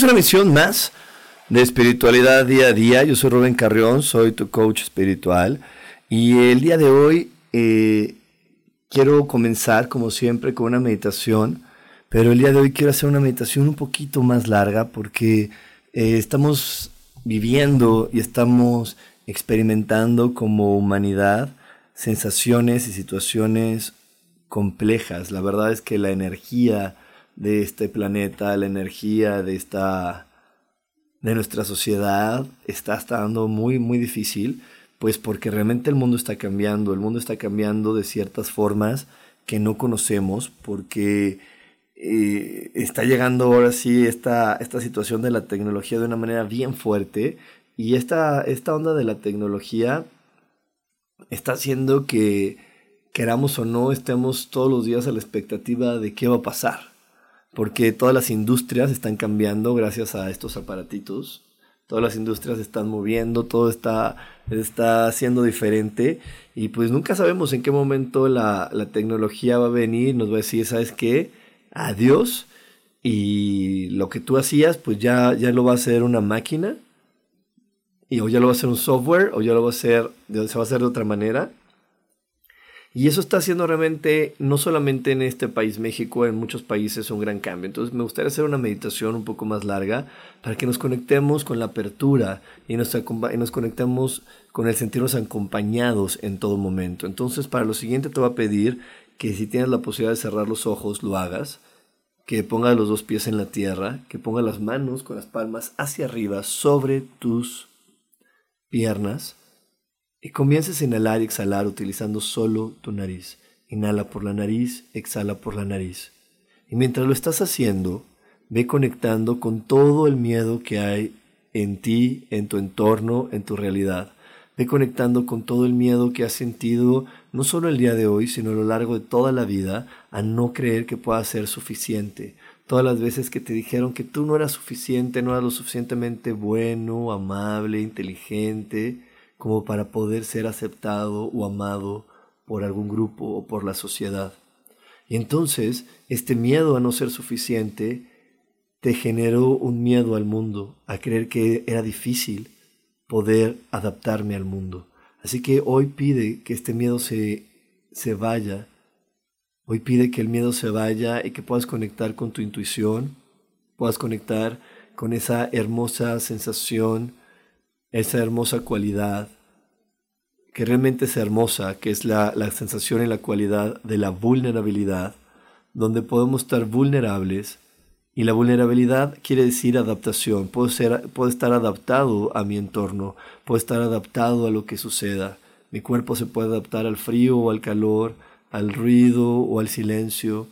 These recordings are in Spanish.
Es una misión más de espiritualidad día a día. Yo soy Rubén Carrión, soy tu coach espiritual y el día de hoy eh, quiero comenzar como siempre con una meditación, pero el día de hoy quiero hacer una meditación un poquito más larga porque eh, estamos viviendo y estamos experimentando como humanidad sensaciones y situaciones complejas. La verdad es que la energía de este planeta, la energía de esta de nuestra sociedad está estando muy muy difícil, pues porque realmente el mundo está cambiando, el mundo está cambiando de ciertas formas que no conocemos, porque eh, está llegando ahora sí esta, esta situación de la tecnología de una manera bien fuerte y esta, esta onda de la tecnología está haciendo que queramos o no estemos todos los días a la expectativa de qué va a pasar porque todas las industrias están cambiando gracias a estos aparatitos. Todas las industrias se están moviendo, todo está, está diferente y pues nunca sabemos en qué momento la, la tecnología va a venir, nos va a decir, ¿sabes qué? Adiós y lo que tú hacías pues ya, ya lo va a hacer una máquina y o ya lo va a hacer un software o ya lo va a hacer, se va a hacer de otra manera y eso está haciendo realmente, no solamente en este país, México, en muchos países un gran cambio. Entonces me gustaría hacer una meditación un poco más larga para que nos conectemos con la apertura y nos, y conectemos con el sentirnos acompañados en todo momento. Entonces para lo siguiente te voy a pedir que si tienes la posibilidad de cerrar los ojos, lo hagas. Que pongas los dos pies en la tierra, que pongas las manos con las palmas hacia arriba sobre tus piernas y comiences a inhalar y exhalar utilizando solo tu nariz. Inhala por la nariz, exhala por la nariz. Y mientras lo estás haciendo, ve conectando con todo el miedo que hay en ti, en tu entorno, en tu realidad. Ve conectando con todo el miedo que has sentido, no solo el día de hoy, sino a lo largo de toda la vida, a no creer que pueda ser suficiente. Todas las veces que te dijeron que tú no eras suficiente, no eras lo suficientemente bueno, amable, inteligente, como para poder ser aceptado o amado por algún grupo o por la sociedad. Y entonces este miedo a no ser suficiente te generó un miedo al mundo, a creer que era difícil poder adaptarme al mundo. Así que hoy pide que este miedo se, se vaya. Hoy pide que el miedo se vaya y que puedas conectar con tu intuición, puedas conectar con esa hermosa sensación esa hermosa cualidad que realmente es hermosa, que es la, sensación y la cualidad de la vulnerabilidad, donde podemos estar vulnerables y la vulnerabilidad quiere decir adaptación. Puedo, ser, puedo estar adaptado a mi entorno, puedo estar adaptado a lo que suceda. Mi cuerpo se puede adaptar al frío o al calor, al ruido o al silencio,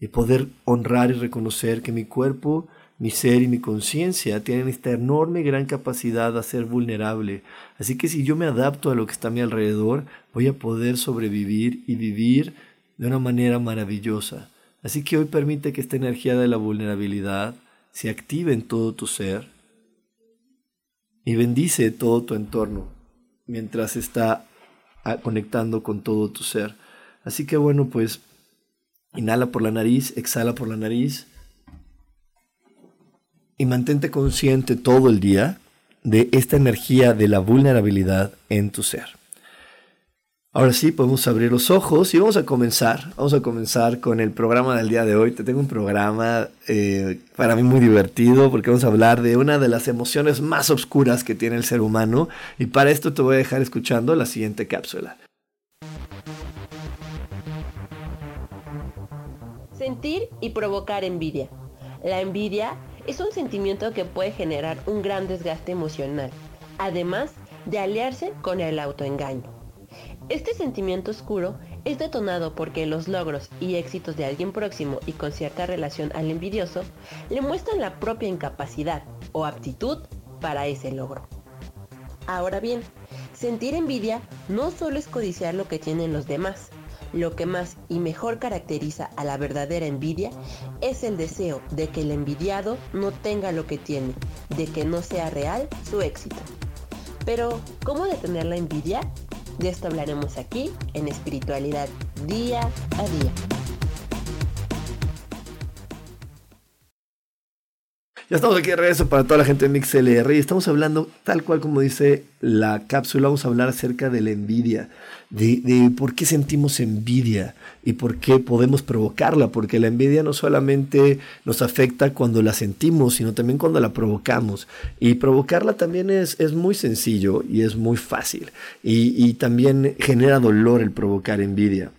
y poder honrar y reconocer que mi cuerpo mi ser y mi conciencia tienen esta enorme gran capacidad de ser vulnerable. Así que si yo me adapto a lo que está a mi alrededor, voy a poder sobrevivir y vivir de una manera maravillosa. Así que hoy permite que esta energía de la vulnerabilidad se active en todo tu ser y bendice todo tu entorno mientras está ah, conectando con todo tu ser. Así que bueno, pues inhala por la nariz, exhala por la nariz y mantente consciente todo el día de esta energía de la vulnerabilidad en tu ser. Ahora sí, podemos abrir los ojos y vamos a comenzar. Vamos a comenzar con el programa del día de hoy. Te tengo un programa eh, para mí muy divertido porque vamos a hablar de una de las emociones más oscuras que tiene el ser humano y para esto te voy a dejar escuchando la siguiente cápsula. Sentir y provocar envidia. La envidia es un sentimiento que puede generar un gran desgaste emocional, además de aliarse con el autoengaño. Este sentimiento oscuro es detonado porque los logros y éxitos de alguien próximo y con cierta relación al envidioso le muestran la propia incapacidad o aptitud para ese logro. Ahora bien, sentir envidia no solo es codiciar lo que tienen los demás, lo que más y mejor caracteriza a la verdadera envidia es el deseo de que el envidiado no tenga lo que tiene, de que no sea real su éxito. Pero, ¿cómo detener la envidia? De esto hablaremos aquí en espiritualidad día a día. Ya estamos aquí de regreso para toda la gente de MixLR y estamos hablando, tal cual como dice la cápsula, vamos a hablar acerca de la envidia, de, de, por qué sentimos envidia y por qué podemos provocarla, porque la envidia no solamente nos afecta cuando la sentimos, sino también cuando la provocamos. Y provocarla también es, es muy sencillo y es muy fácil. Y, y también genera dolor el provocar envidia.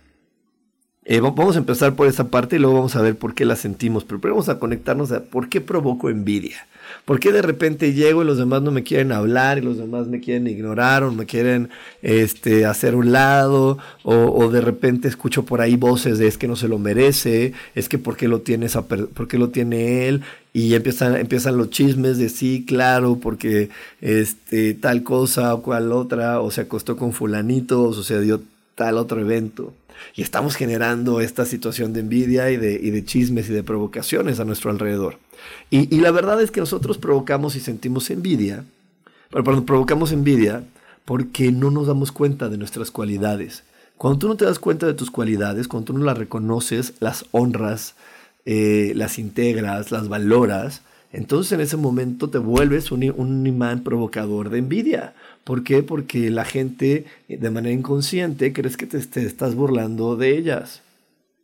Eh, vamos a empezar por esa parte y luego vamos a ver por qué la sentimos. Pero primero vamos a conectarnos a por qué provoco envidia. ¿Por qué de repente llego y los demás no me quieren hablar y los demás me quieren ignorar o me quieren este, hacer un lado? O, o, de repente escucho por ahí voces de es que no se lo merece, es que por qué lo tiene, esa por qué lo tiene él y empiezan, empiezan los chismes de sí, claro, porque este, tal cosa o cual otra, o se acostó con fulanito o sucedió tal otro evento. Y estamos generando esta situación de envidia y de, y de chismes y de provocaciones a nuestro alrededor. Y, y, la verdad es que nosotros provocamos y sentimos envidia, perdón, provocamos envidia porque no nos damos cuenta de nuestras cualidades. Cuando tú no te das cuenta de tus cualidades, cuando tú no las reconoces, las honras, eh, las integras, las valoras, entonces en ese momento te vuelves un, un, imán provocador de envidia. ¿Por qué? Porque la gente de manera inconsciente crees que te, te, estás burlando de ellas.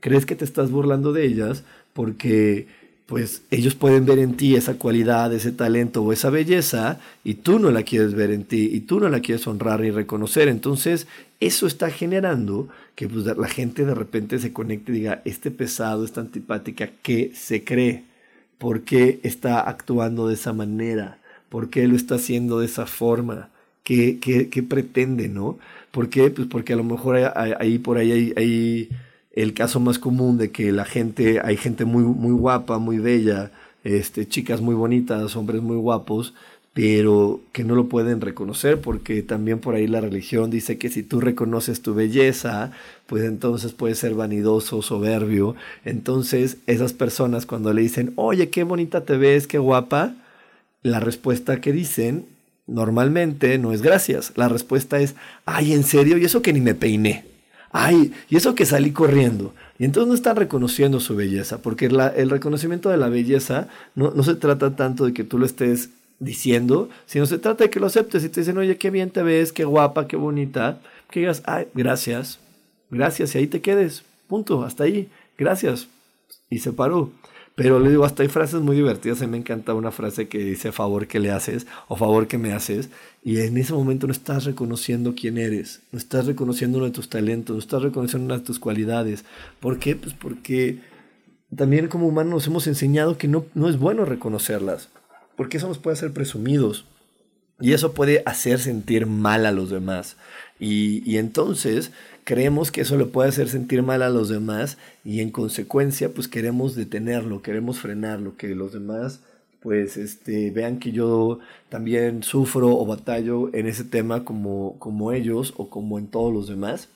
Crees que te estás burlando de ellas porque pues ellos pueden ver en ti esa cualidad, ese talento o esa belleza y tú no la quieres ver en ti y tú no la quieres honrar y reconocer. Entonces eso está generando que pues, la gente de repente se conecte y diga, este pesado, esta antipática, ¿qué se cree? ¿Por qué está actuando de esa manera? ¿Por qué lo está haciendo de esa forma? ¿Qué, qué, pretende, no? ¿Por qué? Pues porque a lo mejor ahí por ahí hay, hay, el caso más común de que la gente, hay gente muy, muy guapa, muy bella, este, chicas muy bonitas, hombres muy guapos, pero que no lo pueden reconocer porque también por ahí la religión dice que si tú reconoces tu belleza, pues entonces puedes ser vanidoso, soberbio. Entonces esas personas cuando le dicen, oye, qué bonita te ves, qué guapa, la respuesta que dicen normalmente no es gracias. La respuesta es, ay, ¿en serio? Y eso que ni me peiné. Ay, y eso que salí corriendo. Y entonces no están reconociendo su belleza, porque el reconocimiento de la belleza no, no se trata tanto de que tú lo estés diciendo, sino se trata de que lo aceptes y te dicen, oye, qué bien te ves, qué guapa, qué bonita, que digas, ay, gracias, gracias, y ahí te quedes, punto, hasta ahí, gracias. Y se paró. Pero le digo, hasta hay frases muy divertidas. A mí me encanta una frase que dice favor que le haces o favor que me haces. Y en ese momento no estás reconociendo quién eres, no estás reconociendo uno de tus talentos, no estás reconociendo una de tus cualidades. ¿Por qué? Pues porque también como humanos nos hemos enseñado que no, no es bueno reconocerlas. Porque eso nos puede hacer presumidos. Y eso puede hacer sentir mal a los demás. Y, y entonces creemos que eso le puede hacer sentir mal a los demás y en consecuencia pues queremos detenerlo, queremos frenarlo, que los demás pues este, vean que yo también sufro o batallo en ese tema como, como ellos o como en todos los demás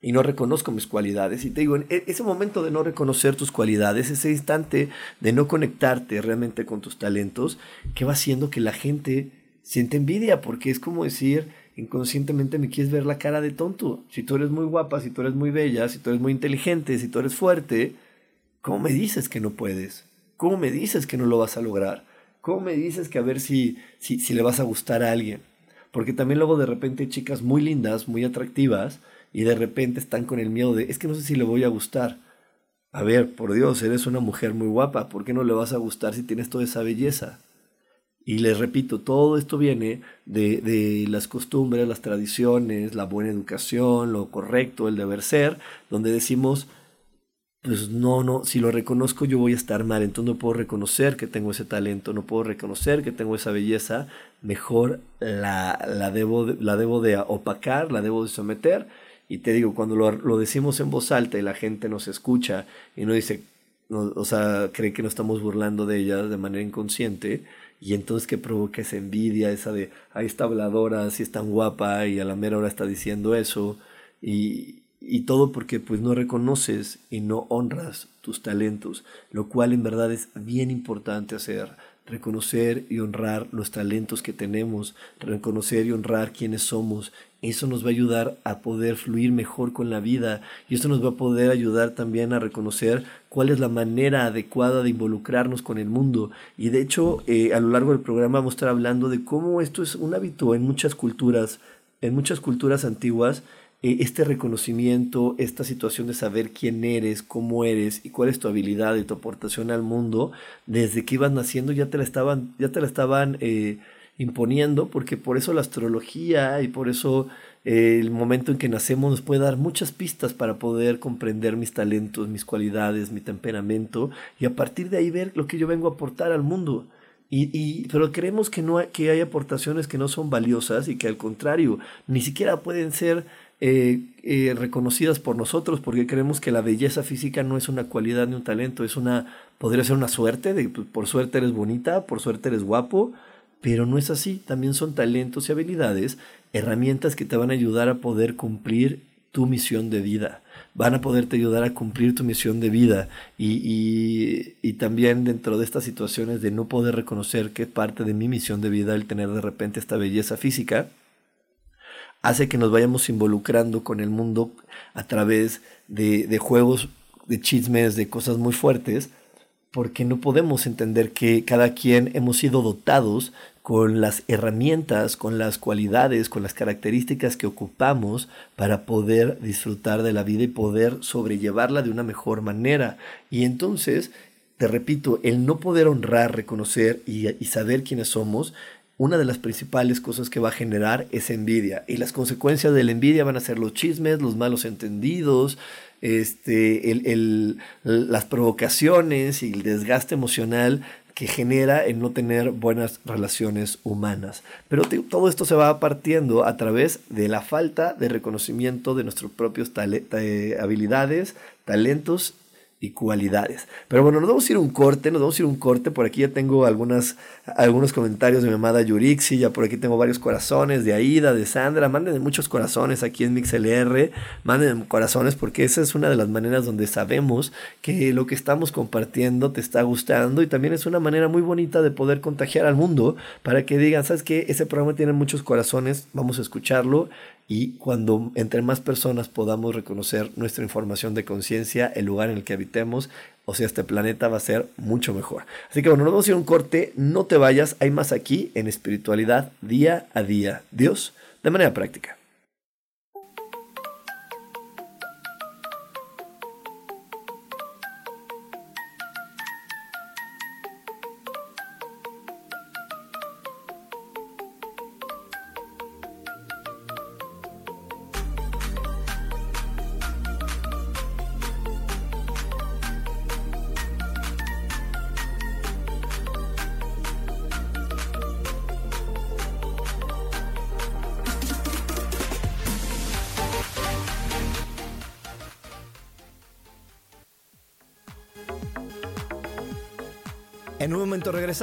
y no reconozco mis cualidades. Y te digo, en e, ese momento de no reconocer tus cualidades, ese instante de no conectarte realmente con tus talentos, que va haciendo que la gente siente envidia, porque es como decir, inconscientemente me quieres ver la cara de tonto. Si tú eres muy guapa, si tú eres muy bella, si tú eres muy inteligente, si tú eres fuerte, ¿cómo me dices que no puedes? ¿Cómo me dices que no lo vas a lograr? ¿Cómo me dices que a ver si, si, si le vas a gustar a alguien? Porque también luego de repente hay chicas muy lindas, muy atractivas, y de repente están con el miedo de, es que no sé si le voy a gustar. A ver, por Dios, eres una mujer muy guapa, ¿por qué no le vas a gustar si tienes toda esa belleza? Y les repito, todo esto viene de, de, las costumbres, las tradiciones, la buena educación, lo correcto, el deber ser, donde decimos, pues no, no, si lo reconozco yo voy a estar mal, entonces no puedo reconocer que tengo ese talento, no puedo reconocer que tengo esa belleza, mejor la, la, debo, de, la debo de opacar, la debo de someter. Y te digo, cuando lo, lo decimos en voz alta y la gente nos escucha y no dice, o sea, cree que nos estamos burlando de ella de manera inconsciente, y entonces que provoca esa envidia, esa de, ahí está habladora, si es tan guapa y a la mera hora está diciendo eso, y, y todo porque pues no reconoces y no honras tus talentos, lo cual en verdad es bien importante hacer, reconocer y honrar los talentos que tenemos, reconocer y honrar quiénes somos. Eso nos va a ayudar a poder fluir mejor con la vida y eso nos va a poder ayudar también a reconocer cuál es la manera adecuada de involucrarnos con el mundo. Y de hecho, eh, a lo largo del programa vamos a estar hablando de cómo esto es un hábito en muchas culturas, en muchas culturas antiguas eh, este reconocimiento, esta situación de saber quién eres, cómo eres y cuál es tu habilidad y tu aportación al mundo, desde que ibas naciendo ya te la estaban, ya te la estaban eh, imponiendo, porque por eso la astrología y por eso eh, el momento en que nacemos nos puede dar muchas pistas para poder comprender mis talentos, mis cualidades, mi temperamento y a partir de ahí ver lo que yo vengo a aportar al mundo. Y, y, pero creemos que, no hay, que hay aportaciones que no son valiosas y que al contrario, ni siquiera pueden ser eh, eh, reconocidas por nosotros porque creemos que la belleza física no es una cualidad ni un talento, es una, podría ser una suerte, de, pues, por suerte eres bonita, por suerte eres guapo, pero no es así, también son talentos y habilidades, herramientas que te van a ayudar a poder cumplir tu misión de vida, van a poderte ayudar a cumplir tu misión de vida. Y, y, también dentro de estas situaciones de no poder reconocer que parte de mi misión de vida el tener de repente esta belleza física, hace que nos vayamos involucrando con el mundo a través de, de juegos, de chismes, de cosas muy fuertes, porque no podemos entender que cada quien hemos sido dotados con las herramientas, con las cualidades, con las características que ocupamos para poder disfrutar de la vida y poder sobrellevarla de una mejor manera. Y entonces, te repito, el no poder honrar, reconocer y, saber quiénes somos una de las principales cosas que va a generar es envidia. Y las consecuencias de la envidia van a ser los chismes, los malos entendidos, este, el, las provocaciones y el desgaste emocional que genera el no tener buenas relaciones humanas. Pero todo esto se va partiendo a través de la falta de reconocimiento de nuestros propios eh, habilidades, talentos y cualidades. Pero bueno, nos vamos a ir un corte, nos vamos a ir un corte. Por aquí ya tengo algunas, algunos comentarios de mi amada Yurixi, ya por aquí tengo varios corazones de Aida, de Sandra. Mándenme muchos corazones aquí en MixLR, mándenme corazones porque esa es una de las maneras donde sabemos que lo que estamos compartiendo te está gustando y también es una manera muy bonita de poder contagiar al mundo para que digan, ¿sabes qué? Ese programa tiene muchos corazones, vamos a escucharlo y cuando entre más personas podamos reconocer nuestra información de conciencia, el lugar en el que habitemos, o sea, este planeta va a ser mucho mejor. Así que bueno, nos vamos a ir un corte, no te vayas, hay más aquí en espiritualidad día a día. Dios, de manera práctica.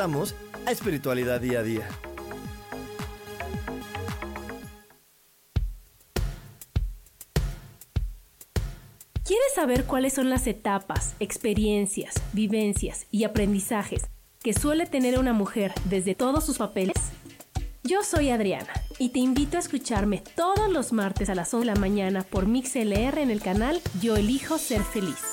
A Espiritualidad Día a Día. ¿Quieres saber cuáles son las etapas, experiencias, vivencias y aprendizajes que suele tener una mujer desde todos sus papeles? Yo soy Adriana y te invito a escucharme todos los martes a las 11 de la mañana por MixLR en el canal Yo Elijo Ser Feliz.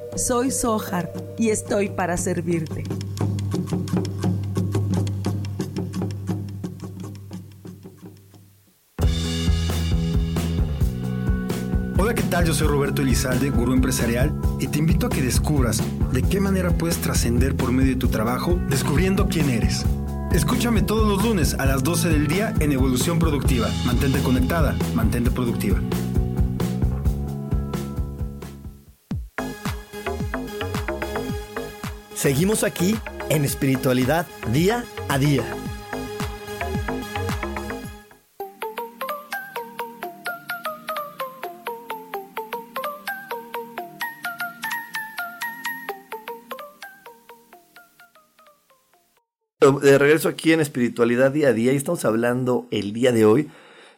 Soy Sohar y estoy para servirte. Yo soy Roberto Elizalde, gurú empresarial, y te invito a que descubras de qué manera puedes trascender por medio de tu trabajo descubriendo quién eres. Escúchame todos los lunes a las 12 del día en Evolución Productiva. Mantente conectada, mantente productiva. Seguimos aquí en espiritualidad día a día. De regreso aquí en Espiritualidad Día a Día y estamos hablando el día de hoy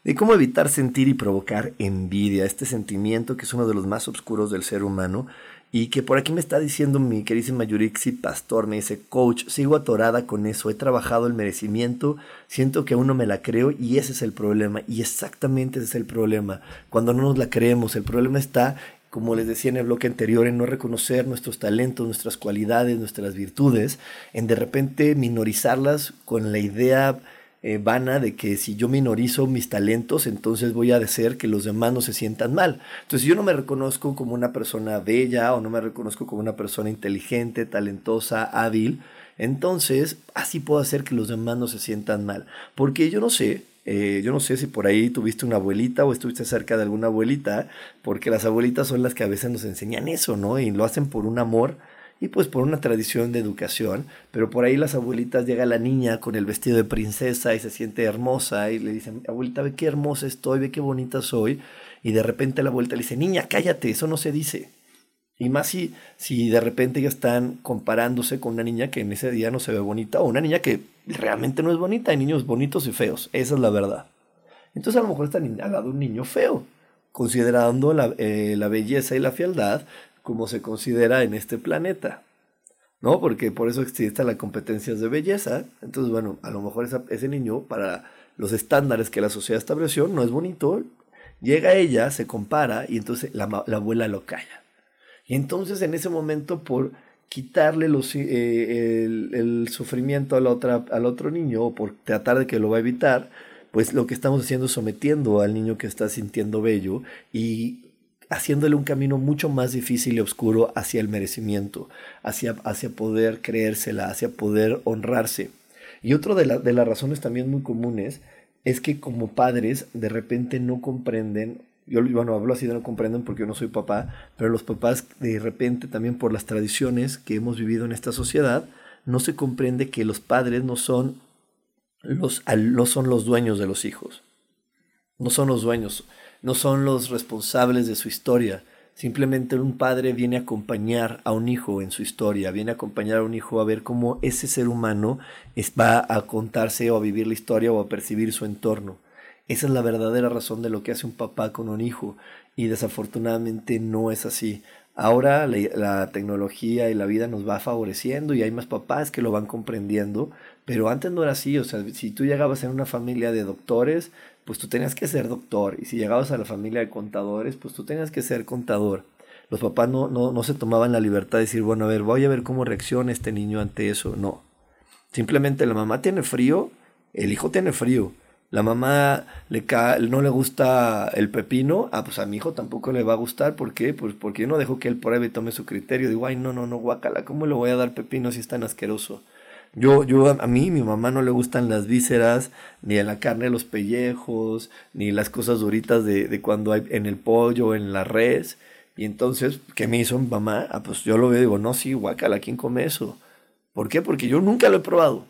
de cómo evitar sentir y provocar envidia, este sentimiento que es uno de los más oscuros del ser humano y que por aquí me está diciendo mi queridísima Yurixi Pastor, me dice, coach, sigo atorada con eso, he trabajado el merecimiento, siento que aún no me la creo y ese es el problema y exactamente ese es el problema, cuando no nos la creemos, el problema está como les decía en el bloque anterior, en no reconocer nuestros talentos, nuestras cualidades, nuestras virtudes, en de repente minorizarlas con la idea eh, vana de que si yo minorizo mis talentos, entonces voy a hacer que los demás no se sientan mal. Entonces, si yo no me reconozco como una persona bella o no me reconozco como una persona inteligente, talentosa, hábil, entonces así puedo hacer que los demás no se sientan mal. Porque yo no sé, eh, yo no sé si por ahí tuviste una abuelita o estuviste cerca de alguna abuelita, porque las abuelitas son las que a veces nos enseñan eso, ¿no? Y lo hacen por un amor y pues por una tradición de educación, pero por ahí las abuelitas llega la niña con el vestido de princesa y se siente hermosa y le dicen, abuelita, ve qué hermosa estoy, ve qué bonita soy, y de repente la abuelita le dice, niña, cállate, eso no se dice. Y más si, si de repente ya están comparándose con una niña que en ese día no se ve bonita o una niña que realmente no es bonita. Hay niños bonitos y feos. Esa es la verdad. Entonces a lo mejor está niña de un niño feo, considerando la, eh, la belleza y la fealdad como se considera en este planeta. ¿No? Porque por eso existen las competencias de belleza. Entonces, bueno, a lo mejor ese niño, para los estándares que la sociedad estableció, no es bonito. Llega ella, se compara y entonces la, la abuela lo calla. Y entonces en ese momento por quitarle eh, el, sufrimiento al otro niño o por tratar de que lo va a evitar, pues lo que estamos haciendo es sometiendo al niño que está sintiendo bello y haciéndole un camino mucho más difícil y oscuro hacia el merecimiento, hacia, hacia poder creérsela, hacia poder honrarse. Y otra de, de las razones también muy comunes es que como padres de repente no comprenden yo bueno, hablo así de no comprenden porque yo no soy papá, pero los papás de repente también por las tradiciones que hemos vivido en esta sociedad, no se comprende que los padres no son los, no son los dueños de los hijos, no son los dueños, no son los responsables de su historia. Simplemente un padre viene a acompañar a un hijo en su historia, viene a acompañar a un hijo a ver cómo ese ser humano va a contarse o a vivir la historia o a percibir su entorno. Esa es la verdadera razón de lo que hace un papá con un hijo y desafortunadamente no es así. Ahora la, tecnología y la vida nos va favoreciendo y hay más papás que lo van comprendiendo, pero antes no era así, o sea, si tú llegabas en una familia de doctores, pues tú tenías que ser doctor, y si llegabas a la familia de contadores, pues tú tenías que ser contador. Los papás no, no, no se tomaban la libertad de decir, bueno, a ver, voy a ver cómo reacciona este niño ante eso, no. Simplemente la mamá tiene frío, el hijo tiene frío, la mamá le no le gusta el pepino, ah, pues a mi hijo tampoco le va a gustar, ¿por qué? Pues porque yo no dejo que él pruebe y tome su criterio. Digo, ay, no, no, no, guacala, ¿cómo le voy a dar pepino si es tan asqueroso? Yo, yo, a mí, mi mamá no le gustan las vísceras, ni la carne los pellejos, ni las cosas duritas de, de cuando hay en el pollo, en la res. Y entonces, ¿qué me hizo mi mamá? Ah, pues yo lo veo y digo, no, sí, guacala, ¿quién come eso? ¿Por qué? Porque yo nunca lo he probado.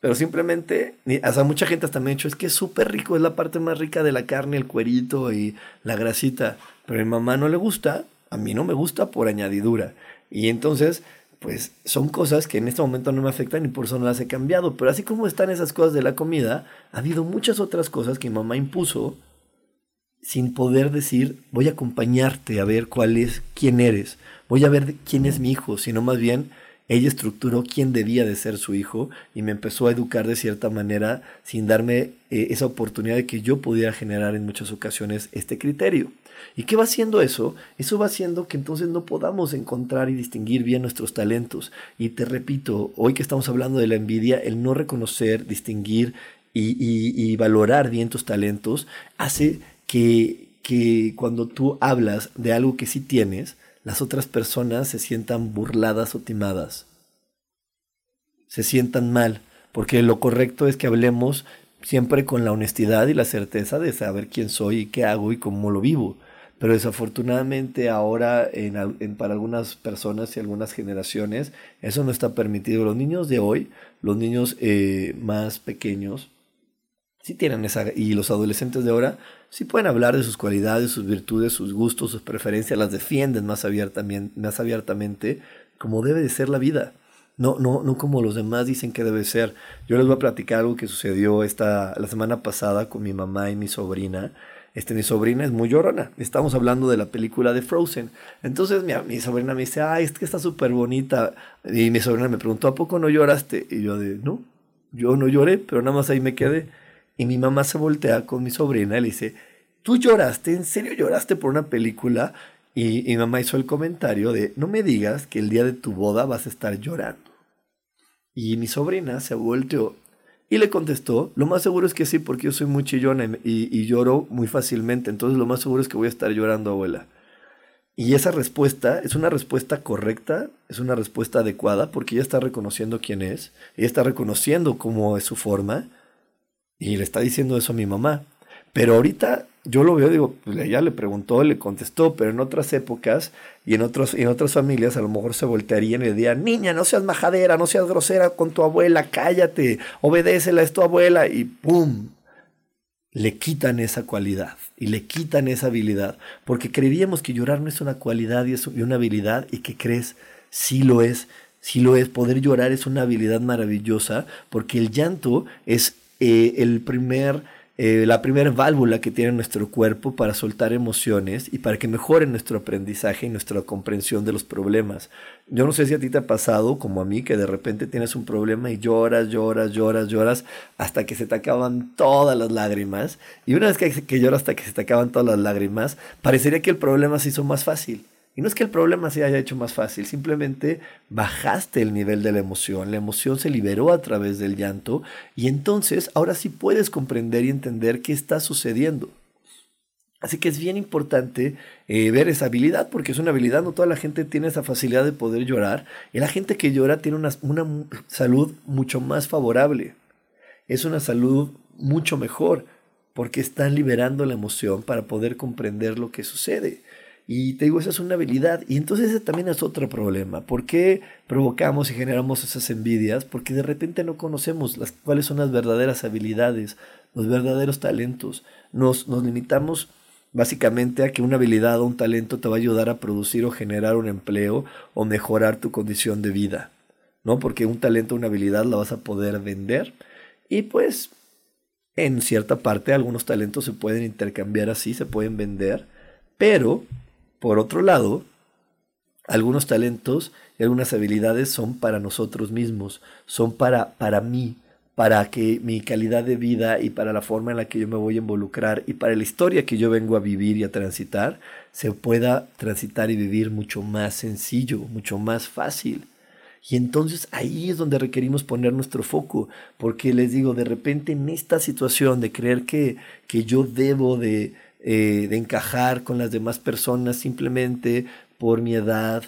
Pero simplemente, hasta mucha gente hasta me ha dicho, es que es súper rico, es la parte más rica de la carne, el cuerito y la grasita. Pero a mi mamá no le gusta, a mí no me gusta por añadidura. Y entonces, pues son cosas que en este momento no me afectan y por eso no las he cambiado. Pero así como están esas cosas de la comida, ha habido muchas otras cosas que mi mamá impuso sin poder decir, voy a acompañarte a ver cuál es, quién eres, voy a ver quién es mi hijo, sino más bien ella estructuró quién debía de ser su hijo y me empezó a educar de cierta manera sin darme eh, esa oportunidad de que yo pudiera generar en muchas ocasiones este criterio. ¿Y qué va haciendo eso? Eso va haciendo que entonces no podamos encontrar y distinguir bien nuestros talentos. Y te repito, hoy que estamos hablando de la envidia, el no reconocer, distinguir y, y valorar bien tus talentos hace que, que cuando tú hablas de algo que sí tienes, las otras personas se sientan burladas o timadas. Se sientan mal, porque lo correcto es que hablemos siempre con la honestidad y la certeza de saber quién soy y qué hago y cómo lo vivo. Pero desafortunadamente ahora en, para algunas personas y algunas generaciones eso no está permitido. Los niños de hoy, los niños eh, más pequeños, sí tienen esa, y los adolescentes de ahora sí pueden hablar de sus cualidades, sus virtudes, sus gustos, sus preferencias, las defienden más abiertamente, más abiertamente como debe de ser la vida. No, no, no como los demás dicen que debe ser. Yo les voy a platicar algo que sucedió esta, la semana pasada con mi mamá y mi sobrina. Este, mi sobrina es muy llorona. Estamos hablando de la película de Frozen. Entonces mi, mi sobrina me dice, ay, es que está súper bonita. Y mi sobrina me preguntó, ¿a poco no lloraste? Y yo de, no, yo no lloré, pero nada más ahí me quedé. Y mi mamá se voltea con mi sobrina y le dice, ¿tú lloraste? ¿En serio lloraste por una película? Y, mi mamá hizo el comentario de, no me digas que el día de tu boda vas a estar llorando. Y mi sobrina se volteó y le contestó, lo más seguro es que sí, porque yo soy muy chillona y, y, lloro muy fácilmente, entonces lo más seguro es que voy a estar llorando, abuela. Y esa respuesta es una respuesta correcta, es una respuesta adecuada, porque ella está reconociendo quién es, ella está reconociendo cómo es su forma, y le está diciendo eso a mi mamá. Pero ahorita yo lo veo, digo, pues ella le preguntó, le contestó, pero en otras épocas y en, otros, en otras familias a lo mejor se voltearían y le dirían, niña, no seas majadera, no seas grosera con tu abuela, cállate, obedécela, es tu abuela, y ¡pum! Le quitan esa cualidad y le quitan esa habilidad, porque creeríamos que llorar no es una cualidad y, es una habilidad, y que crees, sí lo es, sí lo es, poder llorar es una habilidad maravillosa, porque el llanto es eh, el primer, eh, la primera válvula que tiene nuestro cuerpo para soltar emociones y para que mejore nuestro aprendizaje y nuestra comprensión de los problemas. Yo no sé si a ti te ha pasado, como a mí, que de repente tienes un problema y lloras, lloras, lloras, lloras, hasta que se te acaban todas las lágrimas. Y una vez que, que lloras hasta que se te acaban todas las lágrimas, parecería que el problema se hizo más fácil. Y no es que el problema se haya hecho más fácil, simplemente bajaste el nivel de la emoción, la emoción se liberó a través del llanto y entonces ahora sí puedes comprender y entender qué está sucediendo. Así que es bien importante eh, ver esa habilidad, porque es una habilidad, no toda la gente tiene esa facilidad de poder llorar, y la gente que llora tiene una, una salud mucho más favorable, es una salud mucho mejor, porque están liberando la emoción para poder comprender lo que sucede. Y te digo, esa es una habilidad. Y entonces ese también es otro problema. ¿Por qué provocamos y generamos esas envidias? Porque de repente no conocemos las, cuáles son las verdaderas habilidades, los verdaderos talentos. Nos, nos limitamos básicamente a que una habilidad o un talento te va a ayudar a producir o generar un empleo o mejorar tu condición de vida. ¿No? Porque un talento o una habilidad la vas a poder vender. Y pues, en cierta parte, algunos talentos se pueden intercambiar así, se pueden vender. Pero por otro lado, algunos talentos y algunas habilidades son para nosotros mismos, son para, para mí, para que mi calidad de vida y para la forma en la que yo me voy a involucrar y para la historia que yo vengo a vivir y a transitar, se pueda transitar y vivir mucho más sencillo, mucho más fácil. Y entonces ahí es donde requerimos poner nuestro foco, porque les digo, de repente en esta situación de creer que, que yo debo de, eh, de encajar con las demás personas simplemente por mi edad,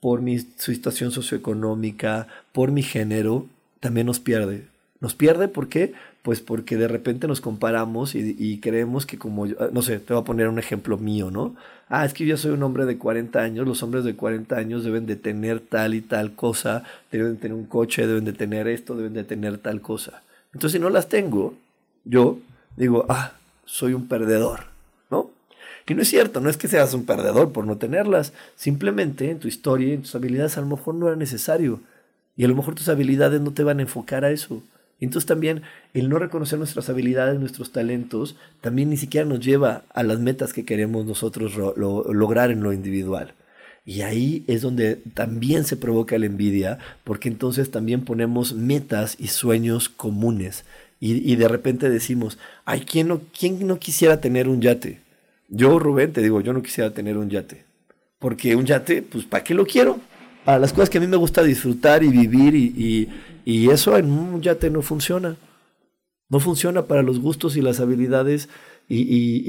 por mi situación socioeconómica, por mi género, también nos pierde. Nos pierde, ¿por qué? Pues porque de repente nos comparamos y, creemos que como, yo, no sé, te voy a poner un ejemplo mío, ¿no? Ah, es que yo soy un hombre de 40 años, los hombres de 40 años deben de tener tal y tal cosa, deben de tener un coche, deben de tener esto, deben de tener tal cosa. Entonces, si no las tengo, yo digo, ah, soy un perdedor. Y no es cierto, no es que seas un perdedor por no tenerlas, simplemente en tu historia y en tus habilidades a lo mejor no era necesario. Y a lo mejor tus habilidades no te van a enfocar a eso. Entonces también el no reconocer nuestras habilidades, nuestros talentos, también ni siquiera nos lleva a las metas que queremos nosotros lograr en lo individual. Y ahí es donde también se provoca la envidia, porque entonces también ponemos metas y sueños comunes. Y, de repente decimos, ay, ¿quién no, ¿quién no quisiera tener un yate? Yo, Rubén, te digo, yo no quisiera tener un yate. Porque un yate, pues, ¿para qué lo quiero? Para las cosas que a mí me gusta disfrutar y vivir y, y eso en un yate no funciona. No funciona para los gustos y las habilidades y,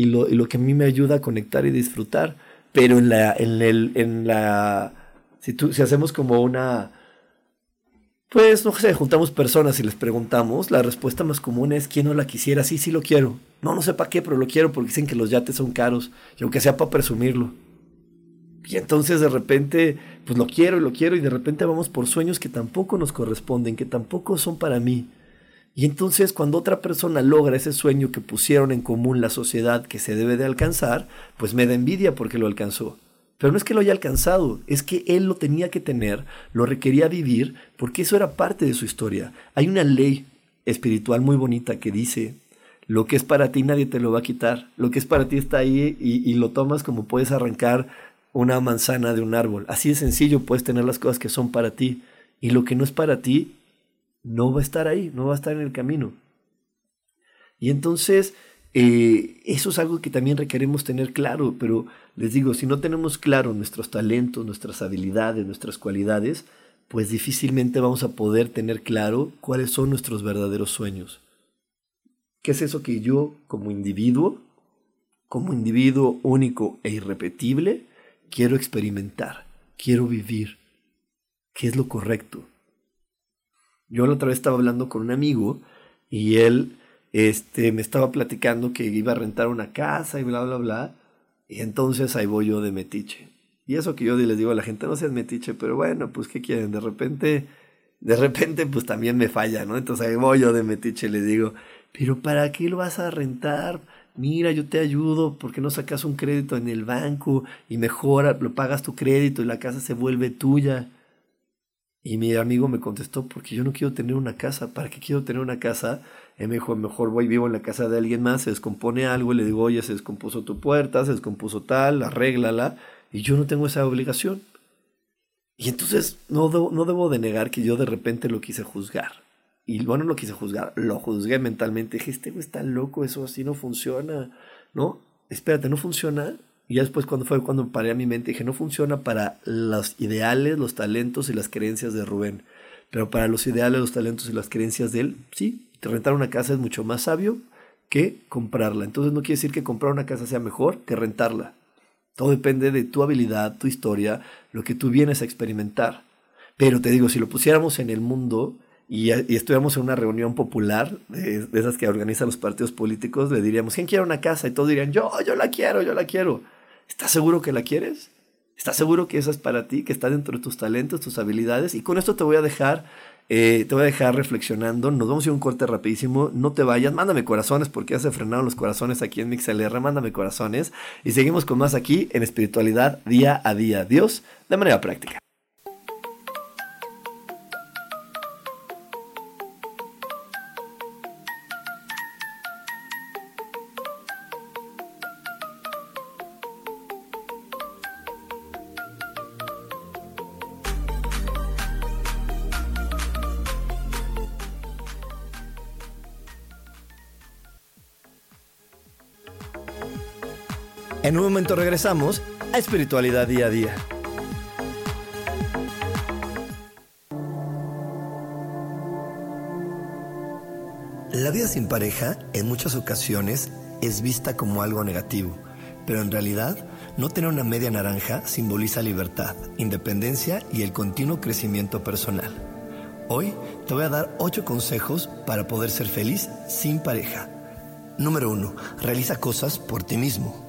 y, lo, lo, que a mí me ayuda a conectar y disfrutar. Pero en la, en el, en la, si, tú, si hacemos como una, pues no sé, juntamos personas y les preguntamos, la respuesta más común es ¿quién no la quisiera? Sí, sí lo quiero. No, no sé para qué, pero lo quiero porque dicen que los yates son caros y aunque sea para presumirlo. Y entonces de repente, pues lo quiero y lo quiero y de repente vamos por sueños que tampoco nos corresponden, que tampoco son para mí. Y entonces cuando otra persona logra ese sueño que pusieron en común la sociedad que se debe de alcanzar, pues me da envidia porque lo alcanzó. Pero no es que lo haya alcanzado, es que él lo tenía que tener, lo requería vivir, porque eso era parte de su historia. Hay una ley espiritual muy bonita que dice, lo que es para ti nadie te lo va a quitar, lo que es para ti está ahí y, lo tomas como puedes arrancar una manzana de un árbol. Así de sencillo puedes tener las cosas que son para ti. Y lo que no es para ti no va a estar ahí, no va a estar en el camino. Y entonces, eh, eso es algo que también requeremos tener claro, pero les digo, si no tenemos claro nuestros talentos, nuestras habilidades, nuestras cualidades, pues difícilmente vamos a poder tener claro cuáles son nuestros verdaderos sueños. ¿Qué es eso que yo como individuo, como individuo único e irrepetible, quiero experimentar, quiero vivir, qué es lo correcto. Yo la otra vez estaba hablando con un amigo y él este, me estaba platicando que iba a rentar una casa y bla, bla, bla. Y entonces ahí voy yo de metiche. Y eso que yo les digo a la gente, no seas metiche, pero bueno, pues ¿qué quieren? De repente, de repente pues también me falla, ¿no? Entonces ahí voy yo de metiche, le digo, pero ¿para qué lo vas a rentar? mira, yo te ayudo, ¿por qué no sacas un crédito en el banco y mejora, lo pagas tu crédito y la casa se vuelve tuya? Y mi amigo me contestó, porque yo no quiero tener una casa, ¿para qué quiero tener una casa? Y me dijo, mejor voy vivo en la casa de alguien más, se descompone algo y le digo, oye, se descompuso tu puerta, se descompuso tal, arréglala, y yo no tengo esa obligación. Y entonces no no debo de negar que yo de repente lo quise juzgar. Y bueno, lo quise juzgar, lo juzgué mentalmente. Dije, este güey está loco, eso así no funciona. No, espérate, no funciona. Y ya después cuando fue cuando paré a mi mente, dije, no funciona para los ideales, los talentos y las creencias de Rubén. Pero para los ideales, los talentos y las creencias de él, sí, rentar una casa es mucho más sabio que comprarla. Entonces no quiere decir que comprar una casa sea mejor que rentarla. Todo depende de tu habilidad, tu historia, lo que tú vienes a experimentar. Pero te digo, si lo pusiéramos en el mundo, y, estuviéramos en una reunión popular de, esas que organizan los partidos políticos, le diríamos, ¿quién quiere una casa? Y todos dirían, yo, yo la quiero, yo la quiero. ¿Estás seguro que la quieres? ¿Estás seguro que esa es para ti, que está dentro de tus talentos, tus habilidades? Y con esto te voy a dejar, eh, te voy a dejar reflexionando. Nos vamos a ir a un corte rapidísimo. No te vayas, mándame corazones porque ya se frenaron los corazones aquí en MixLR. Mándame corazones. Y seguimos con más aquí en espiritualidad día a día. Dios, de manera práctica. En un momento regresamos a Espiritualidad Día a Día. La vida sin pareja en muchas ocasiones es vista como algo negativo, pero en realidad no tener una media naranja simboliza libertad, independencia y el continuo crecimiento personal. Hoy te voy a dar 8 consejos para poder ser feliz sin pareja. Número 1. Realiza cosas por ti mismo.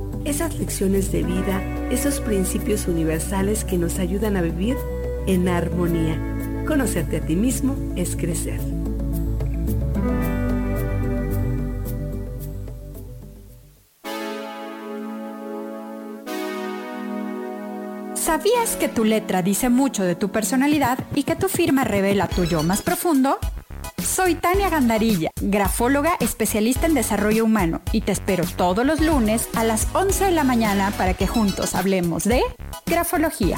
esas lecciones de vida, esos principios universales que nos ayudan a vivir en armonía. Conocerte a ti mismo es crecer. ¿Sabías que tu letra dice mucho de tu personalidad y que tu firma revela tu yo más profundo? Soy Tania Gandarilla, grafóloga especialista en desarrollo humano y te espero todos los lunes a las 11 de la mañana para que juntos hablemos de grafología.